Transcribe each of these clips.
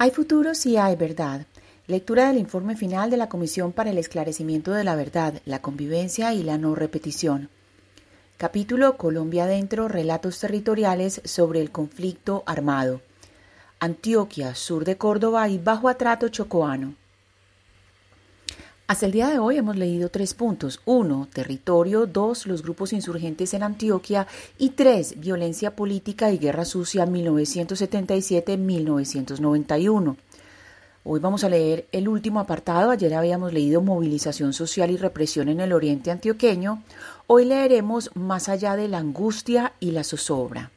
Hay futuro si hay verdad. Lectura del informe final de la Comisión para el Esclarecimiento de la Verdad, la Convivencia y la No Repetición. Capítulo Colombia Adentro, Relatos Territoriales sobre el Conflicto Armado. Antioquia, sur de Córdoba y Bajo Atrato Chocoano. Hasta el día de hoy hemos leído tres puntos. Uno, territorio. Dos, los grupos insurgentes en Antioquia. Y tres, violencia política y guerra sucia 1977-1991. Hoy vamos a leer el último apartado. Ayer habíamos leído movilización social y represión en el oriente antioqueño. Hoy leeremos más allá de la angustia y la zozobra.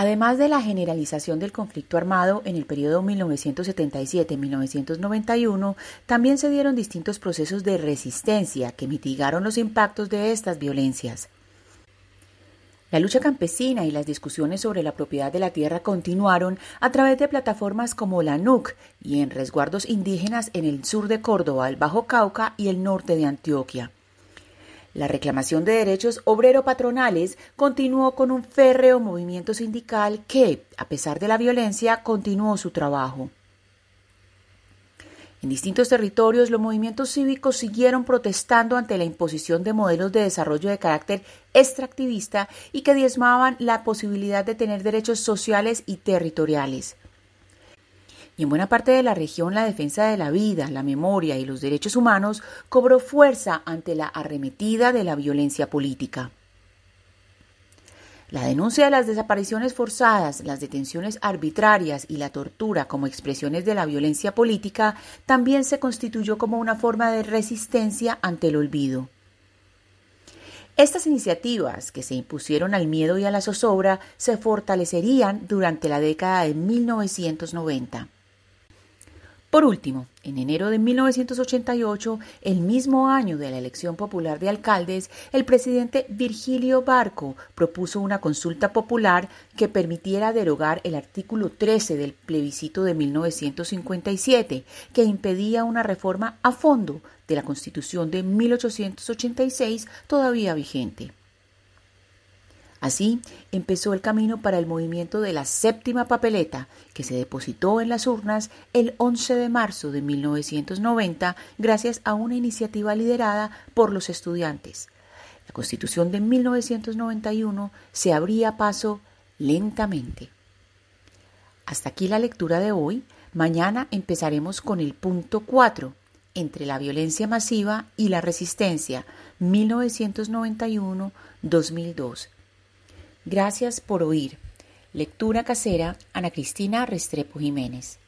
Además de la generalización del conflicto armado en el periodo 1977-1991, también se dieron distintos procesos de resistencia que mitigaron los impactos de estas violencias. La lucha campesina y las discusiones sobre la propiedad de la tierra continuaron a través de plataformas como la NUC y en resguardos indígenas en el sur de Córdoba, el Bajo Cauca y el norte de Antioquia. La reclamación de derechos obrero-patronales continuó con un férreo movimiento sindical que, a pesar de la violencia, continuó su trabajo. En distintos territorios, los movimientos cívicos siguieron protestando ante la imposición de modelos de desarrollo de carácter extractivista y que diezmaban la posibilidad de tener derechos sociales y territoriales y en buena parte de la región la defensa de la vida, la memoria y los derechos humanos cobró fuerza ante la arremetida de la violencia política. La denuncia de las desapariciones forzadas, las detenciones arbitrarias y la tortura como expresiones de la violencia política también se constituyó como una forma de resistencia ante el olvido. Estas iniciativas, que se impusieron al miedo y a la zozobra, se fortalecerían durante la década de 1990. Por último, en enero de 1988, el mismo año de la elección popular de alcaldes, el presidente Virgilio Barco propuso una consulta popular que permitiera derogar el artículo 13 del plebiscito de 1957, que impedía una reforma a fondo de la Constitución de 1886 todavía vigente. Así empezó el camino para el movimiento de la séptima papeleta, que se depositó en las urnas el 11 de marzo de 1990 gracias a una iniciativa liderada por los estudiantes. La Constitución de 1991 se abría paso lentamente. Hasta aquí la lectura de hoy. Mañana empezaremos con el punto 4, entre la violencia masiva y la resistencia, 1991-2002 Gracias por oír. Lectura casera, Ana Cristina Restrepo Jiménez.